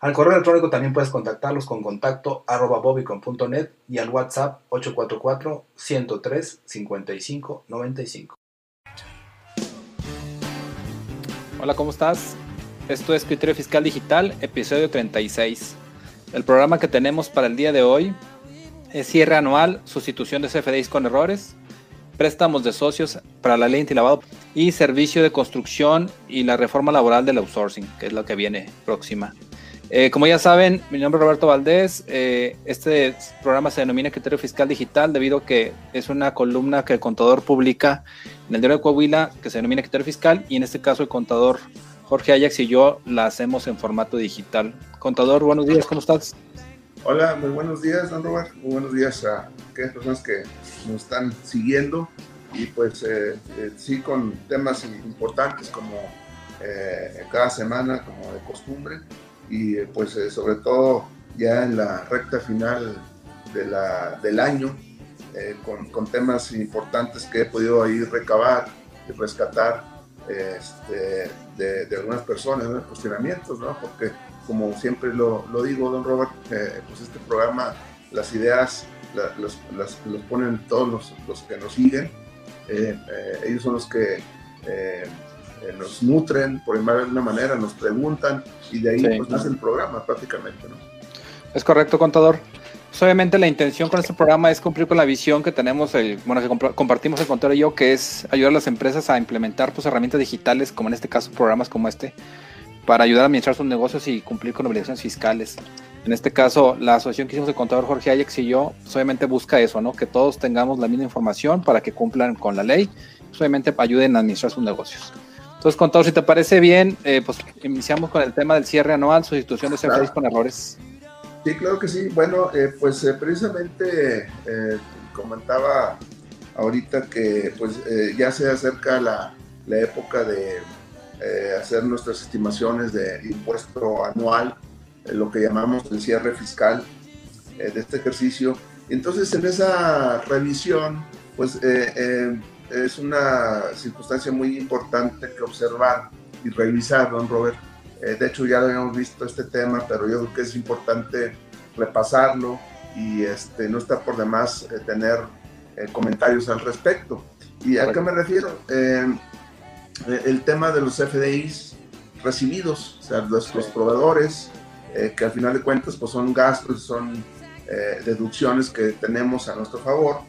Al correo electrónico también puedes contactarlos con contacto arroba bobicon.net y al WhatsApp 844-103-5595. Hola, ¿cómo estás? Esto es Criterio Fiscal Digital, episodio 36. El programa que tenemos para el día de hoy es cierre anual, sustitución de CFDIs con errores, préstamos de socios para la ley antilavado y servicio de construcción y la reforma laboral del outsourcing, que es lo que viene próxima. Eh, como ya saben, mi nombre es Roberto Valdés. Eh, este programa se denomina Criterio Fiscal Digital debido a que es una columna que el contador publica en el diario de Coahuila que se denomina Criterio Fiscal y en este caso el contador Jorge Ajax y yo la hacemos en formato digital. Contador, buenos días, ¿cómo estás? Hola, muy buenos días, don Robert. Muy buenos días a aquellas personas que nos están siguiendo y pues eh, sí con temas importantes como cada semana, como de costumbre y pues sobre todo ya en la recta final de la, del año con, con, temas importantes que he podido ahí recabar y rescatar este, de, de, algunas personas, ¿no? cuestionamientos, ¿no? porque como siempre lo, lo digo, don Robert, eh, pues este programa, las ideas los, las, los, ponen todos los, los que nos siguen. Eh, eh, ellos son los que nos nutren, por alguna manera, nos preguntan y de ahí pues nace el programa prácticamente. ¿no? Es correcto, contador. Pues, obviamente la intención con este programa es cumplir con la visión que tenemos, el, bueno, que compartimos el contador y yo, que es ayudar a las empresas a implementar pues, herramientas digitales, como en este caso programas como este, para ayudar a administrar sus negocios y cumplir con obligaciones fiscales. En este caso, la asociación que hicimos el contador Jorge Ajax y yo, pues, obviamente busca eso, ¿no? Que todos tengamos la misma información para que cumplan con la ley, pues, obviamente ayuden a administrar sus negocios. Entonces, contador, si te parece bien, eh, pues iniciamos con el tema del cierre anual, sustitución de CFDIs con errores. Sí, claro que sí. Bueno, eh, pues eh, precisamente comentaba ahorita que pues ya se acerca la, la época de eh, hacer nuestras estimaciones de impuesto anual, eh, lo que llamamos el cierre fiscal eh, de este ejercicio. Entonces, en esa revisión, pues es una circunstancia muy importante que observar y revisar, don Robert. de hecho, ya lo habíamos visto este tema, pero yo creo que es importante repasarlo y este, no está por demás tener comentarios al respecto. ¿Y a qué me refiero? Eh, el tema de los FDIs recibidos, o sea, los, proveedores, eh, que al final de cuentas pues son gastos, son eh, deducciones que tenemos a nuestro favor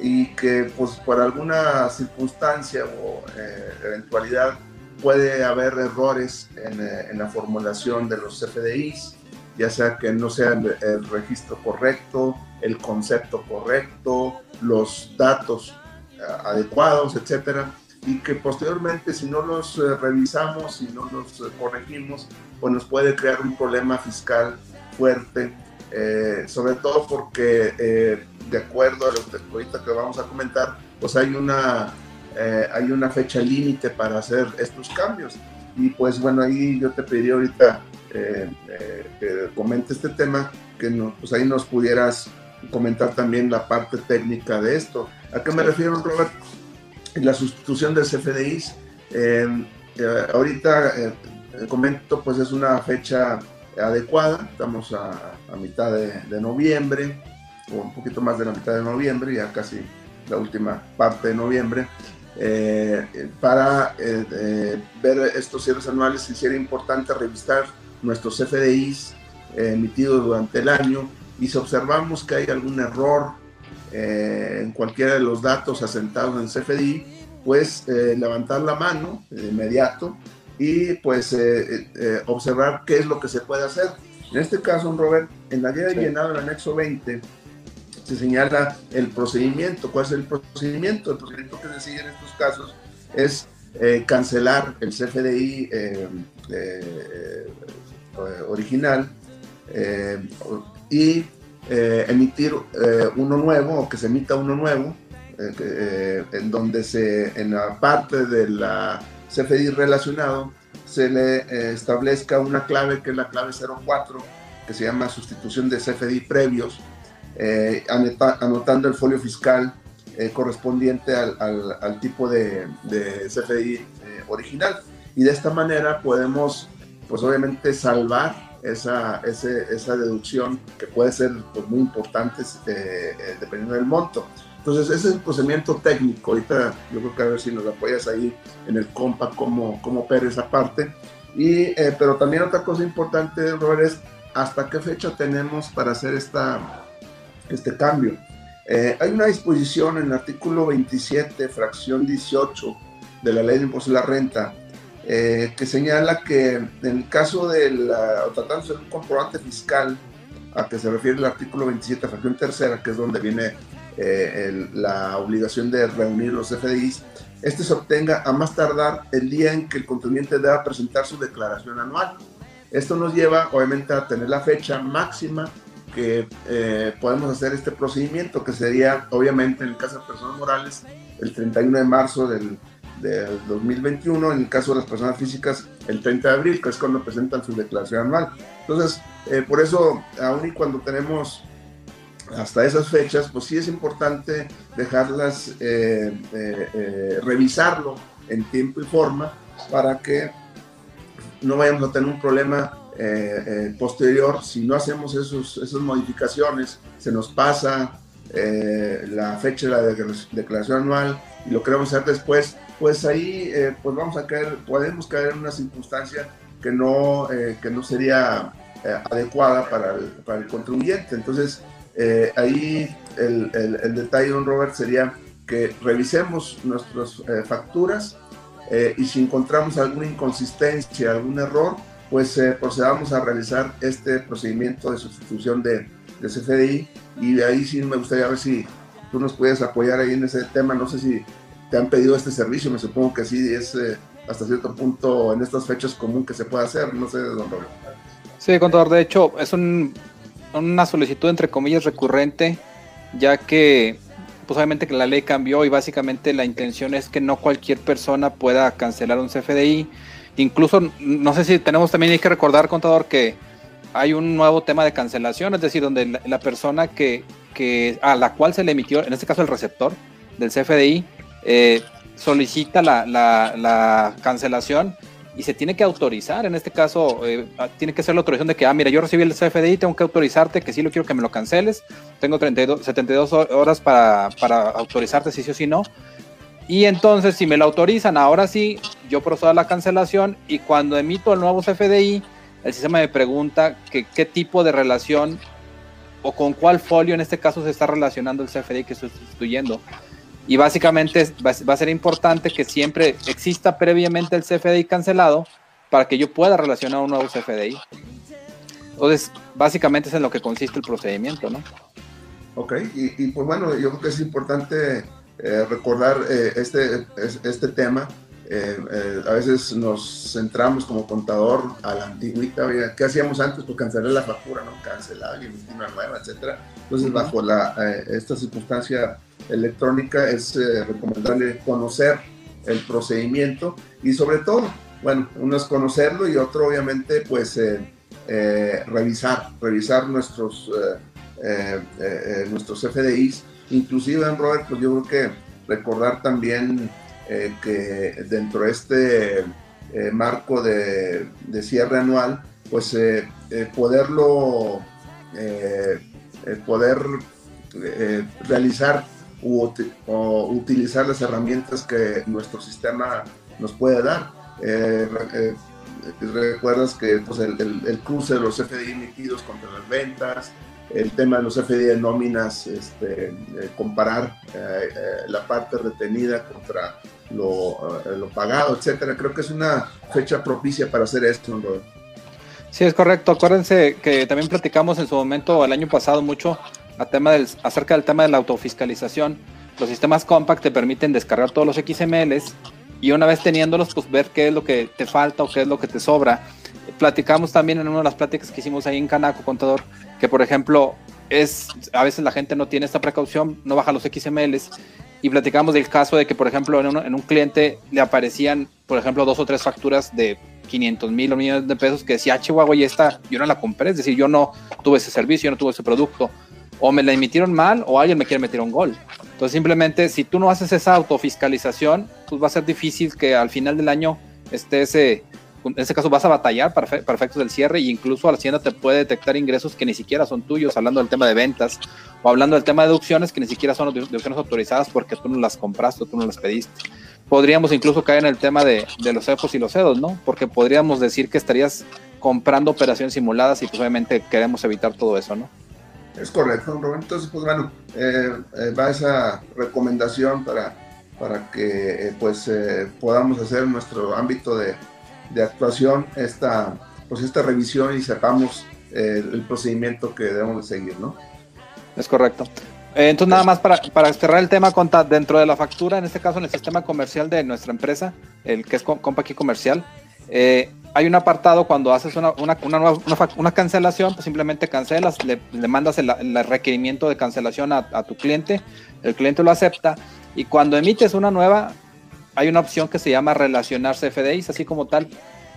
y que pues por alguna circunstancia o eventualidad puede haber errores en, en, la formulación de los FDIs, ya sea que no sea el, el registro correcto, el concepto correcto, los datos adecuados, etcétera y que posteriormente si no los eh, revisamos, y no los eh, corregimos, pues nos puede crear un problema fiscal fuerte, eh, sobre todo porque de acuerdo a lo que ahorita que vamos a comentar, pues hay una, hay una fecha límite para hacer estos cambios. Y pues bueno, ahí yo te pediría ahorita que comente este tema, que no, pues ahí nos pudieras comentar también la parte técnica de esto. ¿A qué me refiero, Robert? la sustitución de CFDIs. Eh, eh, ahorita eh, comento, pues es una fecha adecuada, estamos a, mitad de, noviembre, o un poquito más de la mitad de noviembre, ya casi la última parte de noviembre. para ver estos cierres anuales, sería importante revisar nuestros CFDIs emitidos durante el año y si observamos que hay algún error eh, en cualquiera de los datos asentados en CFDI, pues eh, levantar la mano de inmediato y pues eh, observar qué es lo que se puede hacer. En este caso, Robert, en la guía de llenado del anexo 20 se señala el procedimiento. ¿Cuál es el procedimiento? El procedimiento que se sigue en estos casos es cancelar el CFDI original y emitir uno nuevo o que se emita uno nuevo en donde se en la parte de la CFDI relacionado se le establezca una clave que es la clave 04 que se llama sustitución de CFDI previos anotando el folio fiscal eh, correspondiente al, tipo de, de CFDI eh, original. Y de esta manera podemos, pues obviamente, salvar esa, esa deducción que puede ser pues, muy importante eh, dependiendo del monto. Entonces, ese es el procedimiento técnico. Ahorita yo creo que a ver si nos apoyas ahí en el compa cómo, cómo opera esa parte. Y, pero también otra cosa importante, Robert, es hasta qué fecha tenemos para hacer esta, este cambio. Eh, hay una disposición en el artículo 27, fracción 18 de la ley de impuesto a la renta, eh, que señala que en el caso de la, tratándose de un comprobante fiscal, a que se refiere el artículo 27, fracción tercera, que es donde viene eh, la obligación de reunir los FDIs, este se obtenga a más tardar el día en que el contribuyente deba presentar su declaración anual. Esto nos lleva, obviamente, a tener la fecha máxima que eh, podemos hacer este procedimiento, que sería, obviamente, en el caso de personas morales, el 31 de marzo del, 2021, en el caso de las personas físicas, el 30 de abril, que es cuando presentan su declaración anual. Entonces, eh, por eso, aún y cuando tenemos hasta esas fechas, pues sí es importante dejarlas, eh, revisarlo en tiempo y forma para que no vayamos a tener un problema eh, eh, posterior, si no hacemos esos, esas modificaciones, se nos pasa eh, la fecha de la declaración anual y lo queremos hacer después, pues ahí pues vamos a caer, podemos caer en una circunstancia que no, que no sería adecuada para el, para el, contribuyente. Entonces, ahí el, el, el, detalle, don Robert, sería que revisemos nuestras facturas y si encontramos alguna inconsistencia, algún error, pues eh, procedamos a realizar este procedimiento de sustitución de, de, CFDI y ahí sí me gustaría ver si tú nos puedes apoyar ahí en ese tema, no sé si te han pedido este servicio, me supongo que sí, es eh, hasta cierto punto en estas fechas común que se puede hacer, no sé, don Roberto. Sí, contador, de hecho es un, una solicitud entre comillas recurrente, ya que pues obviamente que la ley cambió y básicamente la intención es que no cualquier persona pueda cancelar un CFDI Incluso, no sé si tenemos también, hay que recordar, contador, que hay un nuevo tema de cancelación, es decir, donde la, persona que, a la cual se le emitió, en este caso el receptor del CFDI, eh, solicita la, la, cancelación y se tiene que autorizar, en este caso, eh, tiene que ser la autorización de que, ah, mira, yo recibí el CFDI, tengo que autorizarte que sí lo quiero que me lo canceles, tengo 32, 72 horas para, para autorizarte si sí o si no, y entonces, si me lo autorizan, ahora sí, yo procedo a la cancelación y cuando emito el nuevo CFDI, el sistema me pregunta que, qué tipo de relación o con cuál folio en este caso se está relacionando el CFDI que estoy sustituyendo. Y básicamente va a ser importante que siempre exista previamente el CFDI cancelado para que yo pueda relacionar un nuevo CFDI. Entonces, básicamente es en lo que consiste el procedimiento, ¿no? Ok, y, y pues bueno, yo creo que es importante eh, recordar eh, este, este tema. Eh, a veces nos centramos como contador a la antigüita, ¿qué hacíamos antes? Pues cancelar la factura, ¿no? Cancelar y emitir una nueva, etcétera. Entonces, bajo la, esta circunstancia electrónica es recomendable conocer el procedimiento y sobre todo, bueno, uno es conocerlo y otro obviamente pues revisar, revisar nuestros, nuestros FDIs Inclusive, Robert, pues yo creo que recordar también eh, que dentro de este eh, marco de, cierre anual, pues eh, poderlo, poder realizar o utilizar las herramientas que nuestro sistema nos puede dar. recuerdas que pues, el, el, cruce de los FDI emitidos contra las ventas, el tema de los FDI de nóminas, este, eh, comparar eh, eh, la parte retenida contra lo, lo, pagado, etcétera. Creo que es una fecha propicia para hacer esto. ¿no? Sí, es correcto. Acuérdense que también platicamos en su momento, el año pasado, mucho a tema del, acerca del tema de la autofiscalización. Los sistemas Compact te permiten descargar todos los XMLs y una vez teniéndolos, pues ver qué es lo que te falta o qué es lo que te sobra platicamos también en una de las pláticas que hicimos ahí en Canaco, contador, que por ejemplo, es a veces la gente no tiene esta precaución, no baja los XMLs y platicamos del caso de que, por ejemplo, en, un cliente le aparecían, por ejemplo, dos o tres facturas de 500 mil o millones de pesos que decía, ah, Chihuahua, y esta yo no la compré, es decir, yo no tuve ese servicio, yo no tuve ese producto, o me la emitieron mal o alguien me quiere meter un gol. Entonces, simplemente, si tú no haces esa autofiscalización, pues va a ser difícil que al final del año esté ese, en ese caso vas a batallar para, efectos del cierre e incluso Hacienda te puede detectar ingresos que ni siquiera son tuyos, hablando del tema de ventas o hablando del tema de deducciones que ni siquiera son deducciones autorizadas porque tú no las compraste o tú no las pediste. Podríamos incluso caer en el tema de, los CEPOS y los CEDOS, ¿no? Porque podríamos decir que estarías comprando operaciones simuladas y pues obviamente queremos evitar todo eso, ¿no? Es correcto, Roberto. Entonces, pues bueno, eh, eh, va esa recomendación para, para que eh, pues podamos hacer nuestro ámbito de, de actuación esta, pues esta revisión y sepamos eh, el procedimiento que debemos de seguir, ¿no? Es correcto. Eh, entonces, nada más para, para, cerrar el tema, dentro de la factura, en este caso en el sistema comercial de nuestra empresa, el que es Compa Comercial, eh, hay un apartado cuando haces una, una, una, cancelación, pues simplemente cancelas, le, le mandas el, el, requerimiento de cancelación a, a, tu cliente, el cliente lo acepta y cuando emites una nueva, hay una opción que se llama relacionar CFDIs, así como tal.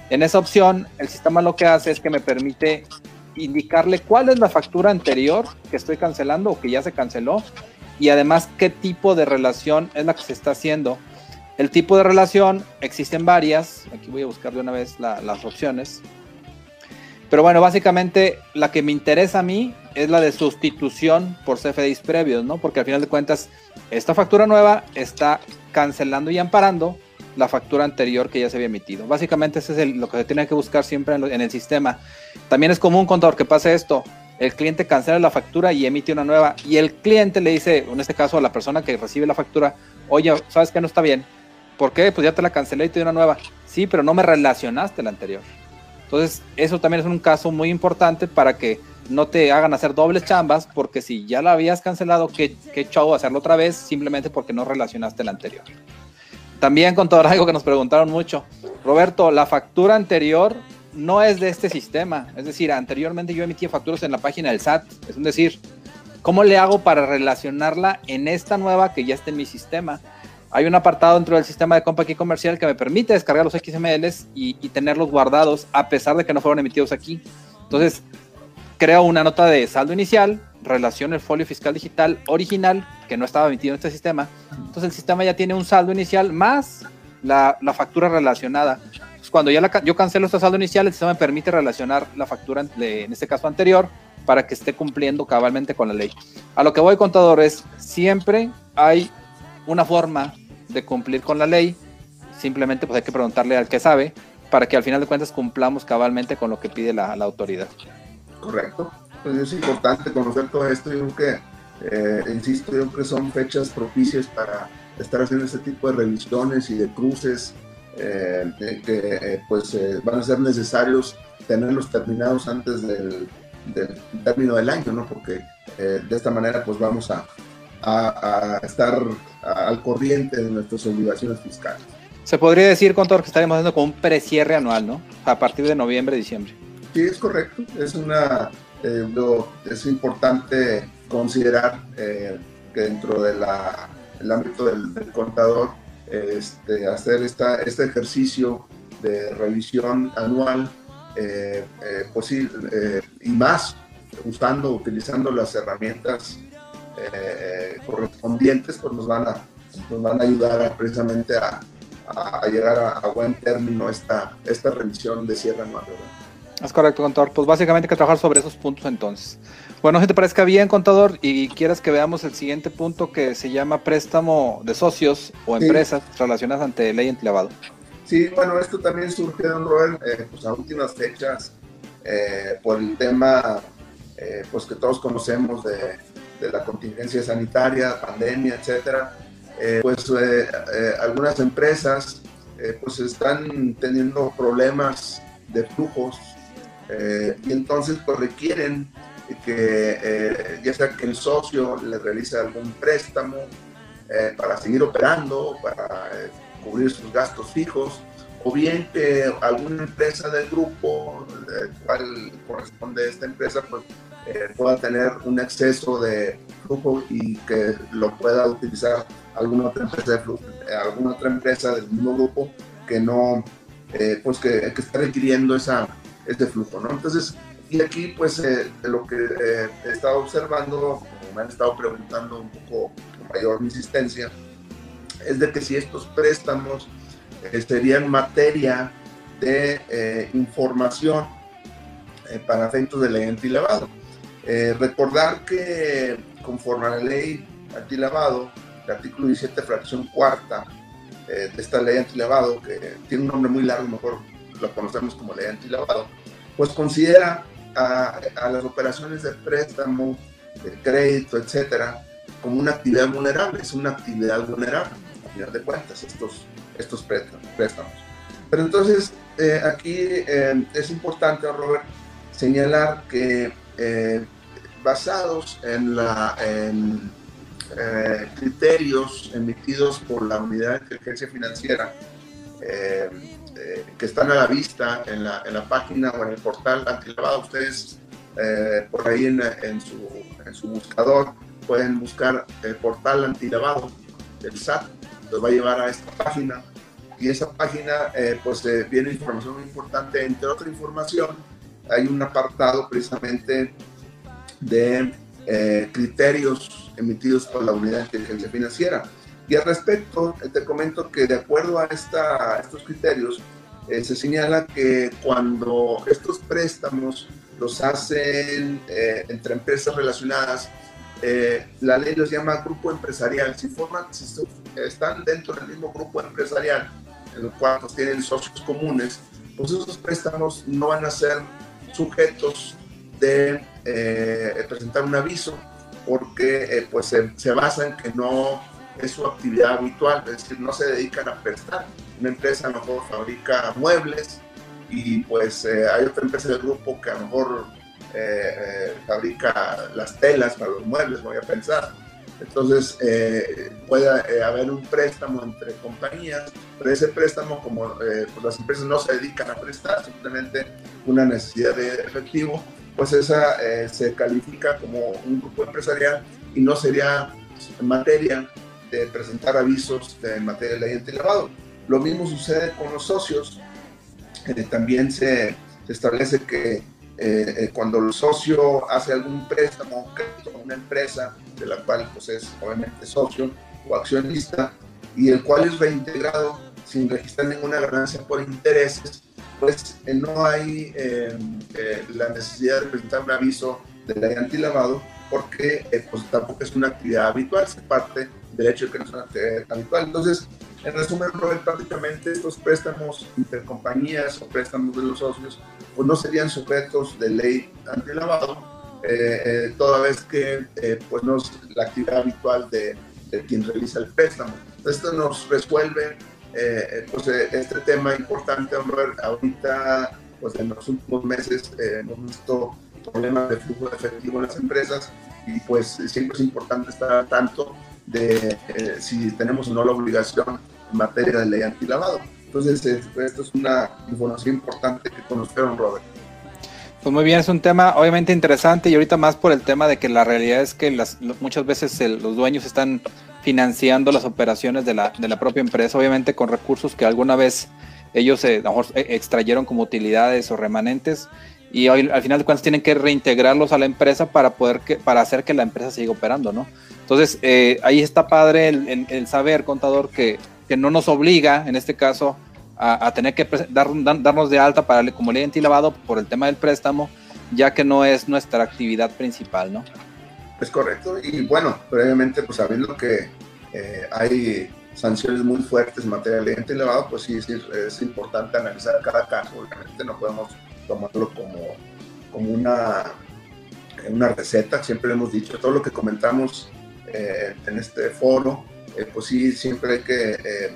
En esa opción, el sistema lo que hace es que me permite indicarle cuál es la factura anterior que estoy cancelando o que ya se canceló y además qué tipo de relación es la que se está haciendo. El tipo de relación existen varias, aquí voy a buscar de una vez las opciones. Pero bueno, básicamente la que me interesa a mí es la de sustitución por CFDIs previos, ¿no? Porque al final de cuentas, esta factura nueva está cancelando y amparando la factura anterior que ya se había emitido. Básicamente ese es lo que se tiene que buscar siempre en, el sistema. También es común, contador, que pase esto. El cliente cancela la factura y emite una nueva. Y el cliente le dice, en este caso a la persona que recibe la factura, oye, ¿sabes que no está bien? ¿Por qué? Pues ya te la cancelé y te di una nueva. Sí, pero no me relacionaste la anterior. Entonces, eso también es un caso muy importante para que no te hagan hacer dobles chambas, porque si ya la habías cancelado, qué, qué chavo hacerlo otra vez, simplemente porque no relacionaste la anterior. También con todo algo que nos preguntaron mucho. Roberto, la factura anterior no es de este sistema. Es decir, anteriormente yo emitía facturas en la página del SAT. Es decir, ¿cómo le hago para relacionarla en esta nueva que ya está en mi sistema? Hay un apartado dentro del sistema de compra aquí comercial que me permite descargar los XMLs y, y tenerlos guardados a pesar de que no fueron emitidos aquí. Entonces, creo una nota de saldo inicial, relación el folio fiscal digital original, que no estaba emitido en este sistema. Entonces el sistema ya tiene un saldo inicial más la, factura relacionada. cuando ya yo cancelo este saldo inicial, el sistema me permite relacionar la factura, en este caso anterior, para que esté cumpliendo cabalmente con la ley. A lo que voy, contador, es siempre hay una forma de cumplir con la ley. Simplemente pues hay que preguntarle al que sabe para que al final de cuentas cumplamos cabalmente con lo que pide la autoridad. Correcto. Pues es importante conocer todo esto. Yo creo que, eh, insisto, yo que son fechas propicias para estar haciendo este tipo de revisiones y de cruces eh, que eh, pues van a ser necesarios tenerlos terminados antes del, término del año, ¿no? Porque de esta manera pues vamos a, estar al corriente de nuestras obligaciones fiscales. Se podría decir, Contor, que estaremos haciendo con un precierre anual, ¿no? A partir de noviembre, diciembre. Sí, es correcto. Es una eh, es importante considerar eh, que dentro del ámbito del, contador este, hacer esta, este ejercicio de revisión anual eh, pues y más usando, utilizando las herramientas correspondientes, pues nos van a, nos van a ayudar precisamente a, llegar a, buen término esta, esta revisión de cierre anual. Es correcto, contador. Pues básicamente hay que trabajar sobre esos puntos entonces. Bueno, si te parezca bien, contador, y quieras que veamos el siguiente punto que se llama préstamo de socios o empresas relacionadas ante ley lavado. Sí, bueno, esto también surge, don Robert, eh, pues a últimas fechas, eh, por el tema eh, pues que todos conocemos de, de, la contingencia sanitaria, pandemia, etcétera. pues algunas empresas pues están teniendo problemas de flujos eh, y entonces pues requieren que eh, ya sea que el socio le realice algún préstamo eh, para seguir operando, para cubrir sus gastos fijos, o bien que alguna empresa del grupo, del cual corresponde esta empresa, pues eh, pueda tener un exceso de flujo y que lo pueda utilizar alguna otra empresa, alguna otra empresa del mismo grupo que no, eh, pues que, está requiriendo esa, este flujo, ¿no? Entonces, y aquí pues eh, lo que he estado observando, como me han estado preguntando un poco con mayor insistencia, es de que si estos préstamos serían materia de información para efectos de ley antilavado. Eh, recordar que conforme a la ley antilavado, el artículo 17, fracción cuarta eh, de esta ley antilavado, que tiene un nombre muy largo, mejor lo conocemos como ley antilavado, pues considera a, las operaciones de préstamo, de crédito, etcétera, como una actividad vulnerable, es una actividad vulnerable, a final de cuentas, estos, estos préstamos. Pero entonces, eh, aquí es importante, Robert, señalar que eh, basados en, la, eh, criterios emitidos por la Unidad de Inteligencia Financiera eh, que están a la vista en la, en la, página o en el portal antilavado. Ustedes por ahí en, en, su, en, su, buscador pueden buscar el portal antilavado del SAT, los va a llevar a esta página y esa página pues viene información muy importante, entre otra información hay un apartado precisamente de eh, criterios emitidos por la Unidad de Inteligencia Financiera. Y al respecto, eh, te comento que de acuerdo a, esta, estos criterios, eh, se señala que cuando estos préstamos los hacen entre empresas relacionadas, la ley los llama grupo empresarial. Si, forman, si están dentro del mismo grupo empresarial, en los cuales tienen socios comunes, pues esos préstamos no van a ser sujetos de eh, presentar un aviso porque eh, pues se, basa en que no es su actividad habitual, es decir, no se dedican a prestar. Una empresa a lo mejor fabrica muebles y pues eh, hay otra empresa del grupo que a lo mejor fabrica las telas para los muebles, voy a pensar. Entonces puede haber un préstamo entre compañías, pero ese préstamo como pues las empresas no se dedican a prestar, simplemente una necesidad de efectivo, pues esa eh, se califica como un grupo empresarial y no sería en materia de presentar avisos de materia de ley antilavado. Lo mismo sucede con los socios. Eh, también se, establece que eh, cuando el socio hace algún préstamo a una empresa de la cual pues, es obviamente socio o accionista y el cual es reintegrado sin registrar ninguna ganancia por intereses, pues eh, no hay eh, eh, la necesidad de presentar un aviso de ley antilavado porque pues tampoco es una actividad habitual, se parte del hecho de que no es actividad habitual. Entonces, en resumen, Robert, prácticamente estos préstamos intercompañías o préstamos de los socios pues no serían sujetos de ley antilavado, toda vez que pues no es la actividad habitual de, de quien realiza el préstamo. Esto nos resuelve eh, eh, pues, eh, este tema importante, ahorita, pues en los últimos meses hemos visto problemas de flujo de efectivo en las empresas y pues siempre es importante estar tanto de si tenemos o no la obligación en materia de ley antilavado. Entonces, esto es una información importante que conocieron, Robert. Pues muy bien, es un tema obviamente interesante y ahorita más por el tema de que la realidad es que las, muchas veces los dueños están financiando las operaciones de la, de la propia empresa, obviamente con recursos que alguna vez ellos eh, eh, extrayeron como utilidades o remanentes y hoy, al final de cuentas tienen que reintegrarlos a la empresa para poder que, para hacer que la empresa siga operando, ¿no? Entonces eh, ahí está padre el, saber, contador, que, que, no nos obliga, en este caso, a, tener que dar, darnos de alta para como ley antilavado por el tema del préstamo, ya que no es nuestra actividad principal, ¿no? Es correcto. Y bueno, previamente, pues sabiendo que eh, hay sanciones muy fuertes en materia de ley elevado, pues sí, es importante analizar cada caso. Obviamente no podemos tomarlo como, como una, una receta. Siempre hemos dicho, todo lo que comentamos eh, en este foro, eh, pues sí, siempre hay que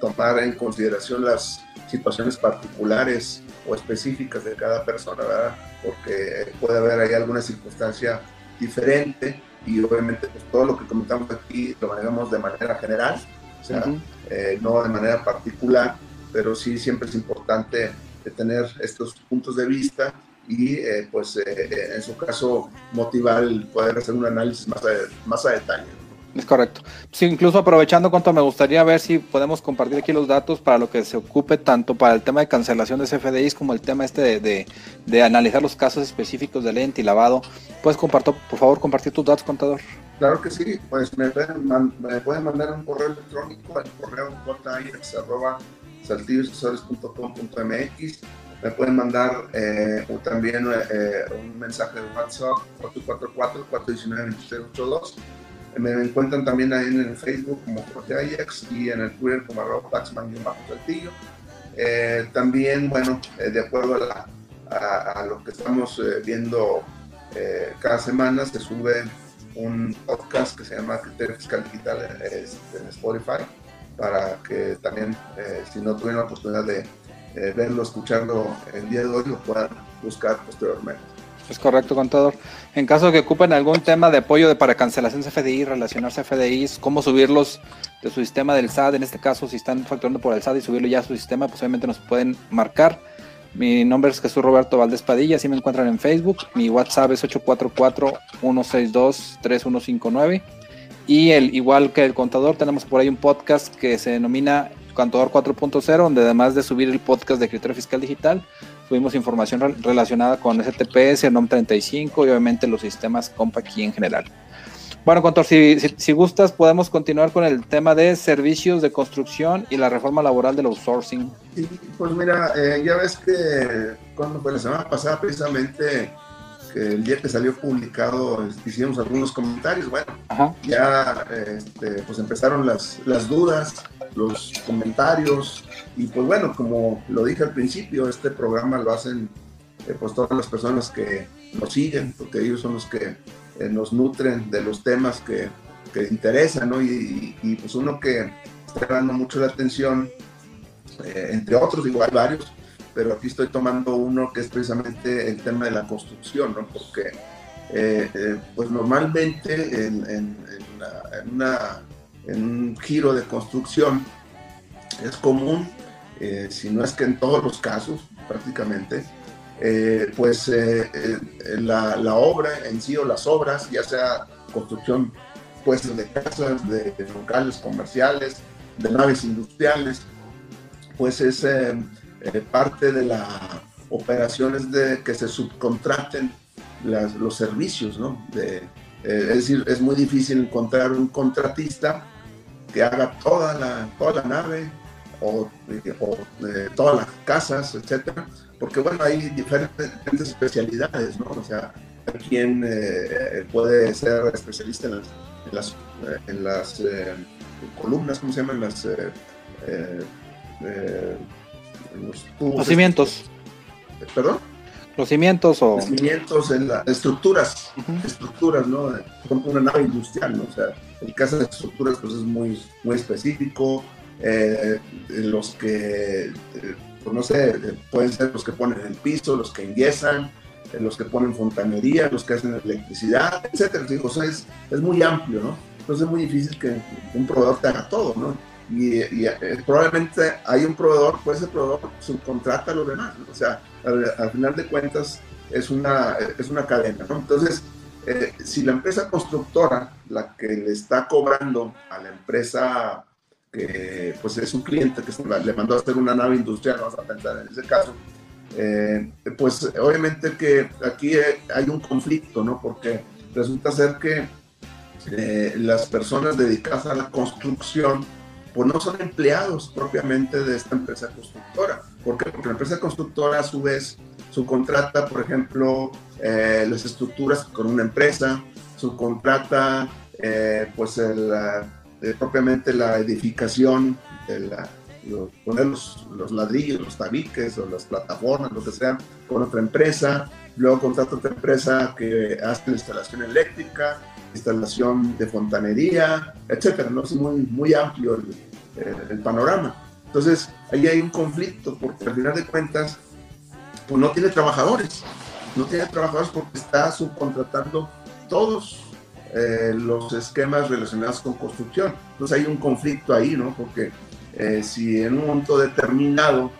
tomar en consideración las situaciones particulares o específicas de cada persona, ¿verdad? Porque puede haber ahí alguna circunstancia diferente y obviamente pues, todo lo que comentamos aquí lo manejamos de manera general, o sea, eh, no de manera particular. pero sí siempre es importante tener estos puntos de vista y pues en su caso motivar el poder hacer un análisis más a, más a detalle. Es correcto. Sí, incluso aprovechando cuanto me gustaría ver si podemos compartir aquí los datos para lo que se ocupe tanto para el tema de cancelación de CFDIs como el tema este de, de, analizar los casos específicos de lente y lavado. ¿Puedes compartir, por favor, compartir tus datos, contador? Claro que sí, pues me pueden, me pueden mandar un correo electrónico al correo mx. Me pueden mandar eh, también eh, un mensaje de WhatsApp 444 419 2382 me encuentran también ahí en el Facebook como Jorge Ajax y en el Twitter como arroba eh, también, bueno, eh, de acuerdo a, lo que estamos eh, viendo cada semana, se sube un podcast que se llama Criterio Fiscal Digital en Spotify para que también, si no tuvieron la oportunidad de verlo, escucharlo el día de hoy, lo puedan buscar posteriormente. Es correcto, contador. En caso de que ocupen algún tema de apoyo de para cancelación CFDI, relacionarse a FDIs, cómo subirlos de su sistema del SAT, en este caso, si están facturando por el SAT y subirlo ya a su sistema, pues obviamente nos pueden marcar. Mi nombre es Jesús Roberto Valdés Padilla, así me encuentran en Facebook. Mi WhatsApp es 844-162-3159. Y el, igual que el contador, tenemos por ahí un podcast que se denomina Contador 4.0, donde además de subir el podcast de criterio fiscal digital, Tuvimos información relacionada con STPS, NOM 35 y obviamente los sistemas COMPA aquí en general. Bueno, Contor, si, si, gustas, podemos continuar con el tema de servicios de construcción y la reforma laboral del outsourcing. Sí, pues mira, eh, ya ves que cuando fue la semana pasada, precisamente, el día que salió publicado, hicimos algunos comentarios. Bueno, ya este, pues empezaron las, las dudas, los comentarios, y pues bueno, como lo dije al principio, este programa lo hacen eh, pues todas las personas que nos siguen, porque ellos son los que eh, nos nutren de los temas que, que interesan, ¿no? Y, pues uno que está dando mucho la atención, eh, entre otros, igual varios, pero aquí estoy tomando uno que es precisamente el tema de la construcción, ¿no? Porque pues normalmente en, un giro de construcción es común eh, si no es que en todos los casos prácticamente, eh, pues eh, la, obra en sí o las obras, ya sea construcción pues, de casas, de, locales comerciales, de naves industriales, pues es parte de las operaciones de que se subcontraten las, los servicios, ¿no? De, es decir, es muy difícil encontrar un contratista que haga toda la, toda la nave, o, eh, todas las casas, etcétera, porque bueno, hay diferentes, especialidades, ¿no? O sea, quien eh, puede ser especialista en las, en las, eh, columnas, ¿cómo se llaman? Las, los, cimientos. ¿Perdón? Los cimientos o... Los cimientos en las estructuras, estructuras, ¿no? Como una nave industrial, ¿no? O sea, el caso de estructuras pues es muy, muy específico, eh, los que, eh, pues no sé, pueden ser los que ponen el piso, los que ingresan, eh, los que ponen fontanería, los que hacen electricidad, etcétera. O sea, es, es muy amplio, ¿no? Entonces es muy difícil que un proveedor te haga todo, ¿no? Y, probablemente hay un proveedor, pues ese proveedor subcontrata a los demás, o sea, al, final de cuentas es una, es una cadena. Entonces, si la empresa constructora, la que le está cobrando a la empresa que pues es un cliente que le mandó a hacer una nave industrial, vamos a pensar en ese caso, eh, pues obviamente que aquí hay un conflicto, ¿no? Porque resulta ser que eh, las personas dedicadas a la construcción, pues no son empleados propiamente de esta empresa constructora. ¿Por qué? Porque la empresa constructora a su vez subcontrata, por ejemplo, eh, las estructuras con una empresa, subcontrata pues el propiamente la edificación, de la, poner los, ladrillos, los tabiques o las plataformas, lo que sea, con otra empresa, luego contrata otra empresa que hace la instalación eléctrica, instalación de fontanería, etcétera, ¿no? Es muy, muy amplio el, el, panorama. Entonces, ahí hay un conflicto, porque al final de cuentas, pues no tiene trabajadores, no tiene trabajadores porque está subcontratando todos eh, los esquemas relacionados con construcción. Entonces hay un conflicto ahí, ¿no? Porque eh, si en un momento determinado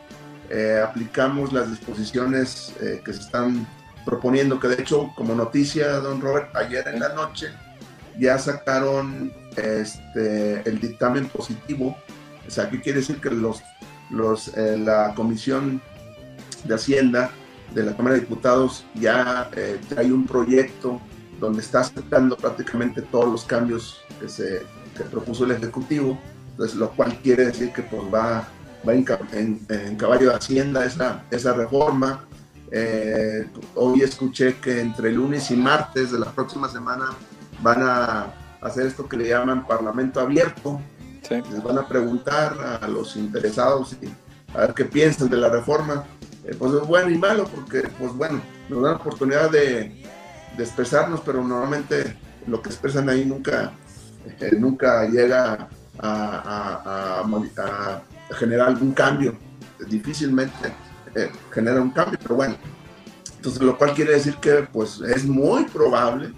eh, aplicamos las disposiciones eh, que se están proponiendo, que de hecho, como noticia, don Robert, ayer en la noche ya sacaron este, el dictamen positivo. O sea, ¿qué quiere decir? Que los, los, la Comisión de Hacienda de la Cámara de Diputados ya hay un proyecto donde está aceptando prácticamente todos los cambios que se que propuso el Ejecutivo, entonces, lo cual quiere decir que pues, va, va en, caballo de Hacienda esa, esa reforma. Eh, hoy escuché que entre lunes y martes de la próxima semana van a hacer esto que le llaman Parlamento Abierto. Les van a preguntar a los interesados y a ver qué piensan de la reforma. Eh, pues es bueno y malo porque, pues bueno, nos dan la oportunidad de, de expresarnos, pero normalmente lo que expresan ahí nunca, eh, nunca llega a, generar algún cambio. Difícilmente eh, genera un cambio, pero bueno. Entonces, lo cual quiere decir que pues es muy probable,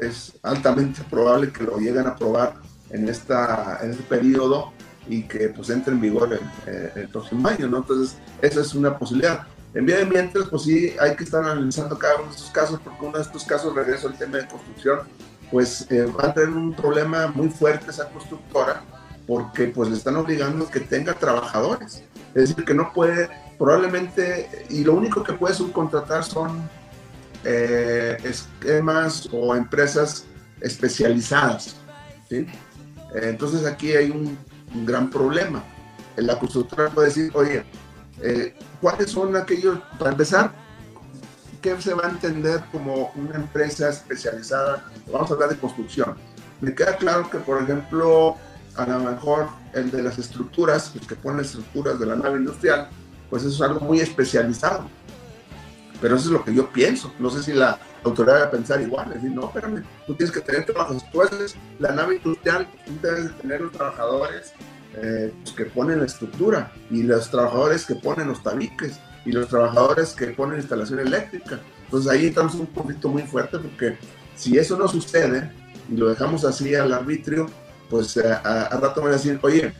es altamente probable que lo lleguen a aprobar en, esta, en este periodo y que pues entre en vigor el, eh, el próximo año, ¿no? Entonces, esa es una posibilidad. En vía de mientras, pues sí, hay que estar analizando cada uno de estos casos, porque uno de estos casos, regreso al tema de construcción, pues eh, va a tener un problema muy fuerte esa constructora, porque pues le están obligando a que tenga trabajadores. Es decir, que no puede, probablemente, y lo único que puede subcontratar son eh, esquemas o empresas especializadas. ¿sí? Entonces aquí hay un, gran problema. La constructora puede decir, oye, eh, ¿Cuáles son aquellos, para empezar, qué se va a entender como una empresa especializada? Vamos a hablar de construcción. Me queda claro que, por ejemplo, a lo mejor el de las estructuras, el que pone estructuras de la nave industrial, pues eso es algo muy especializado. Pero eso es lo que yo pienso. No sé si la autoridad va a pensar igual. Decir, no, espérame, tú tienes que tener trabajos. Tú haces la nave industrial, tú debes de tener los trabajadores eh, pues, que ponen la estructura y los trabajadores que ponen los tabiques y los trabajadores que ponen instalación eléctrica. Entonces ahí estamos en un conflicto muy fuerte porque si eso no sucede y lo dejamos así al arbitrio, pues eh, a, rato van a decir, oye,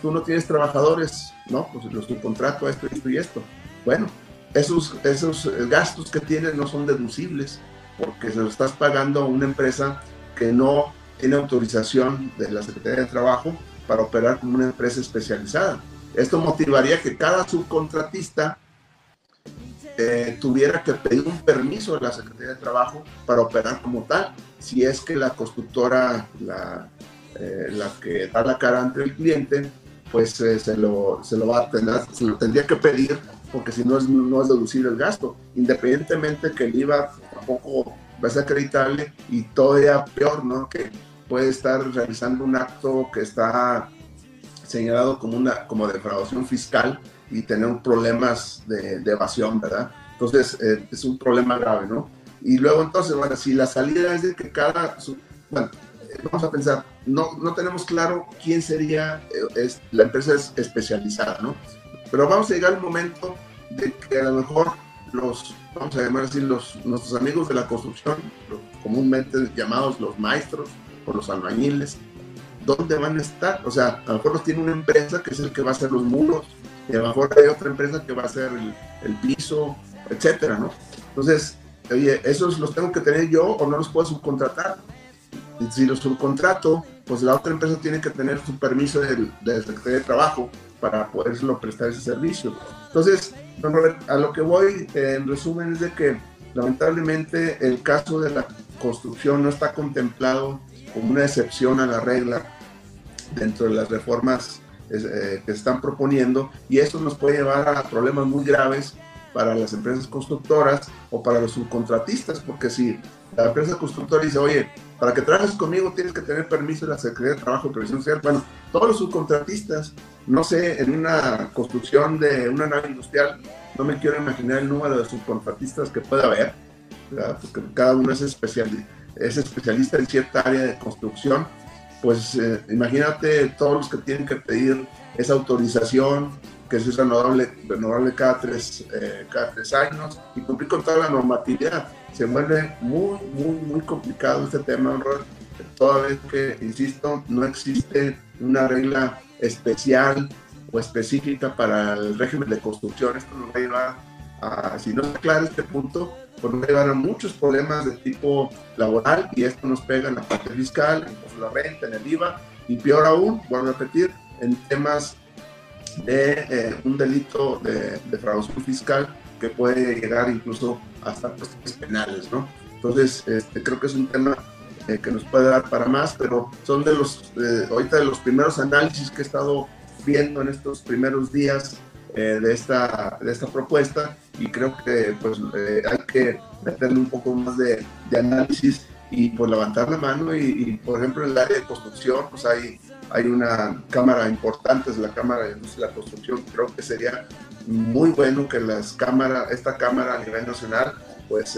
tú no tienes trabajadores, no, pues los subcontrato esto, esto y esto. Bueno, esos, esos gastos que tienes no son deducibles porque se lo estás pagando a una empresa que no tiene autorización de la Secretaría de Trabajo para operar como una empresa especializada. Esto motivaría que cada subcontratista eh, tuviera que pedir un permiso de la Secretaría de Trabajo para operar como tal, si es que la constructora, la, eh, la que da la cara ante el cliente, pues eh, se, lo, se, lo va a tener, se lo tendría que pedir, porque si no es, no es deducible el gasto, independientemente que el IVA tampoco va a ser acreditable y todavía peor, ¿no? Que puede estar realizando un acto que está señalado como una como defraudación fiscal y tener problemas de, evasión, ¿verdad? Entonces eh, es un problema grave, ¿no? Y luego entonces, bueno, si la salida es de que cada, bueno, eh, vamos a pensar, no, no tenemos claro quién sería eh, es, la empresa especializada, ¿no? Pero vamos a llegar al momento de que a lo mejor los, vamos a llamar así, los, nuestros amigos de la construcción, comúnmente llamados los maestros, por los albañiles, ¿dónde van a estar? O sea, a lo mejor los tiene una empresa que es el que va a hacer los muros, y a lo mejor hay otra empresa que va a hacer el, piso, etcétera, ¿no? Entonces, oye, ¿esos los tengo que tener yo o no los puedo subcontratar? Si los subcontrato, pues la otra empresa tiene que tener su permiso del, Secretaría de Trabajo para poderlo prestar ese servicio. Entonces, a lo que voy en resumen es de que lamentablemente el caso de la construcción no está contemplado como una excepción a la regla dentro de las reformas eh, que se están proponiendo y esto nos puede llevar a problemas muy graves para las empresas constructoras o para los subcontratistas, porque si la empresa constructora dice, oye, para que trabajes conmigo tienes que tener permiso de la Secretaría de Trabajo y Previsión Social, bueno, todos los subcontratistas, no sé, en una construcción de una nave industrial, no me quiero imaginar el número de subcontratistas que pueda haber, porque cada uno es especial, es especialista en cierta área de construcción, pues eh, imagínate todos los que tienen que pedir esa autorización, que es renovable, renovable cada, tres, eh, cada tres años, y cumplir con toda la normatividad. Se vuelve muy, muy, muy complicado este tema, toda vez que, insisto, no existe una regla especial o específica para el régimen de construcción. Esto nos va a llevar a, si no está claro este punto, pues nos va a llevar a muchos problemas de tipo laboral y esto nos pega en la parte fiscal, en la renta, en el IVA y peor aún, vuelvo a repetir, en temas de eh, un delito de, de fiscal que puede llegar incluso hasta cuestiones penales, ¿no? Entonces, este, creo que es un tema eh, que nos puede dar para más, pero son de los, eh, ahorita de los primeros análisis que he estado viendo en estos primeros días eh, de, esta, de esta propuesta y creo que pues hay que meterle un poco más de, de análisis y pues levantar la mano y, por ejemplo en el área de construcción pues hay, hay una cámara importante, es la Cámara de Industria de la Construcción, creo que sería muy bueno que las cámaras, esta cámara a nivel nacional pues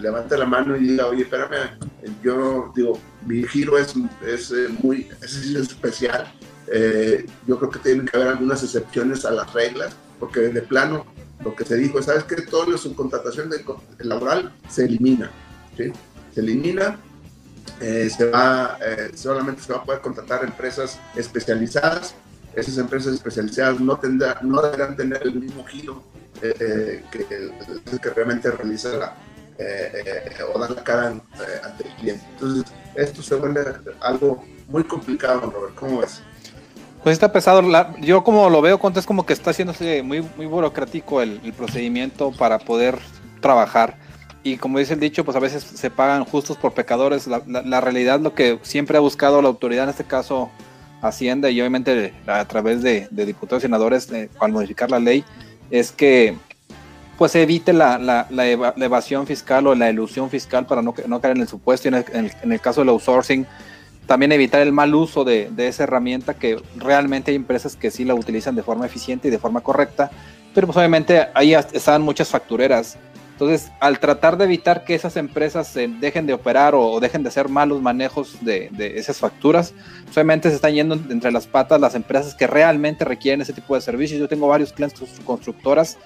levante la mano y diga, oye, espérame, yo digo, mi giro es, es eh, muy es especial. Eh, yo creo que tienen que haber algunas excepciones a las reglas, porque de plano lo que se dijo, ¿sabes que Toda la subcontratación de, laboral se elimina. Se elimina, eh, se va, solamente se va a poder contratar empresas especializadas. Esas empresas especializadas no, tendrán, no deberán tener el mismo giro que, que realmente realiza la, eh, eh, o dar la cara eh, ante el cliente. Entonces, esto se vuelve algo muy complicado, Robert. ¿Cómo ves? Pues está pesado. yo como lo veo, es como que está haciéndose muy, muy burocrático el, procedimiento para poder trabajar. Y como dice el dicho, pues a veces se pagan justos por pecadores. La, realidad, lo que siempre ha buscado la autoridad, en este caso Hacienda, y obviamente a través de, diputados y senadores, al modificar la ley, es que pues evite la, la, evasión fiscal o la ilusión fiscal para no, no caer en el supuesto y en el, en el, caso del outsourcing, también evitar el mal uso de, de, esa herramienta que realmente hay empresas que sí la utilizan de forma eficiente y de forma correcta, pero pues obviamente ahí están muchas factureras. Entonces, al tratar de evitar que esas empresas dejen de operar o, dejen de hacer malos manejos de, de esas facturas, pues, obviamente se están yendo entre las patas las empresas que realmente requieren ese tipo de servicios. Yo tengo varios clientes constructoras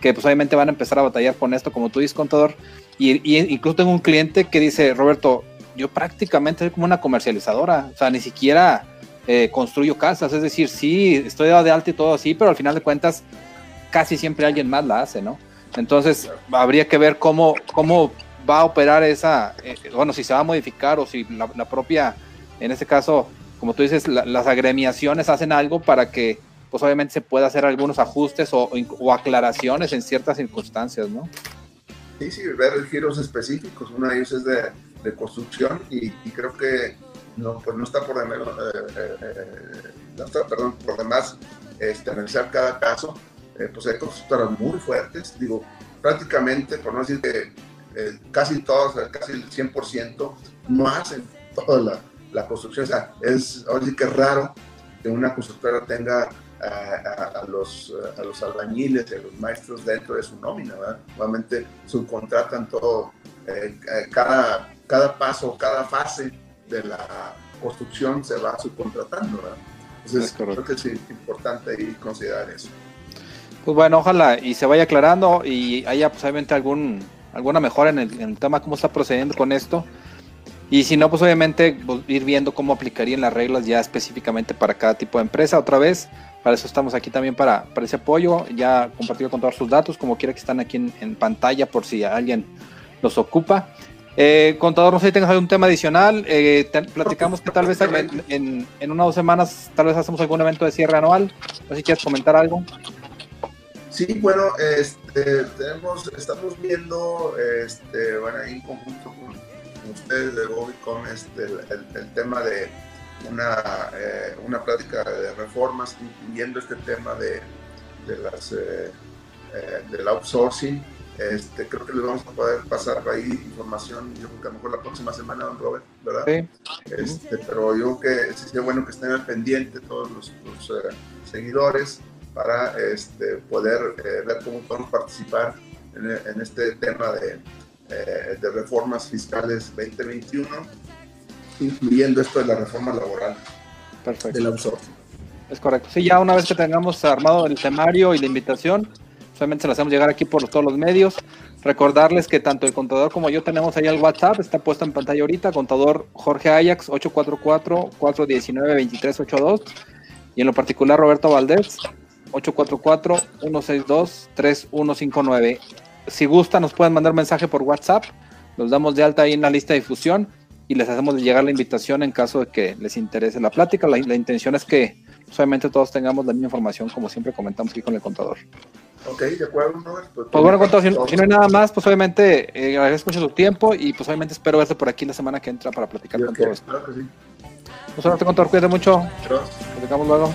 que pues obviamente van a empezar a batallar con esto, como tú dices, contador. Y, incluso tengo un cliente que dice, Roberto, yo prácticamente soy como una comercializadora, o sea, ni siquiera eh, construyo casas, es decir, sí, estoy de alta y todo así, pero al final de cuentas casi siempre alguien más la hace, ¿no? Entonces, habría que ver cómo, cómo va a operar esa, eh, bueno, si se va a modificar o si la, propia, en este caso, como tú dices, las agremiaciones hacen algo para que pues obviamente se puede hacer algunos ajustes o, aclaraciones en ciertas circunstancias, ¿no? Sí, sí, ver giros específicos. Uno de ellos es de, construcción y, creo que no, pues no está por demás, eh, eh, eh, no está, perdón, por demás este, analizar cada caso. pues hay constructoras muy fuertes, digo, prácticamente, por no decir que casi todos, casi el 100%, no hacen toda la, la construcción. O sea, es, ahora sí que es raro que una constructora tenga a, los, a los albañiles y a los maestros dentro de su nómina, ¿verdad? Obviamente subcontratan todo, eh, eh, cada, cada paso, cada fase de la construcción se va subcontratando, ¿verdad? Entonces creo que es importante y considerar eso. Pues bueno, ojalá y se vaya aclarando y haya posiblemente algún, alguna mejora en el, en el tema, cómo está procediendo con esto. Y si no, pues obviamente pues, ir viendo cómo aplicarían las reglas ya específicamente para cada tipo de empresa. Otra vez, para eso estamos aquí también para, para ese apoyo. Ya compartido con todos sus datos, como quiera que están aquí en, pantalla por si alguien los ocupa. Eh, contador, no sé si tengas algún tema adicional. Eh, platicamos que tal vez en, en, o dos semanas, tal vez hacemos algún evento de cierre anual. No sé si quieres comentar algo. Sí, bueno, este, tenemos, estamos viendo, este, bueno, en conjunto con ustedes de Bobicom este, el, tema de una, eh, una plática de reformas, incluyendo este tema de, de las, eh, eh, del outsourcing. Este, creo que les vamos a poder pasar ahí información, yo creo que a lo mejor la próxima semana, don Robert, ¿verdad? Sí. Este, pero yo creo que sería bueno que estén al pendiente todos los, seguidores para este, poder ver cómo podemos participar en, en este tema de, eh, de reformas fiscales 2021, incluyendo esto de la reforma laboral Perfecto. del outsourcing. Es correcto. Sí, ya una vez que tengamos armado el temario y la invitación, solamente se la hacemos llegar aquí por todos los medios. Recordarles que tanto el contador como yo tenemos ahí el WhatsApp, está puesto en pantalla ahorita, contador Jorge Ajax 844-419-2382 y en lo particular Roberto Valdés 844-162-3159. Si gusta, nos pueden mandar mensaje por WhatsApp. Los damos de alta ahí en la lista de difusión y les hacemos llegar la invitación en caso de que les interese la plática. La, intención es que pues, obviamente todos tengamos la misma información, como siempre comentamos aquí con el contador. Ok, de acuerdo, Pues, pues bueno, contador, si, no hay nada más, pues obviamente eh, agradezco mucho su tiempo y pues obviamente espero verte por aquí la semana que entra para platicar con todos. Claro que sí. Pues ahora te contador, cuídate mucho. Platicamos luego.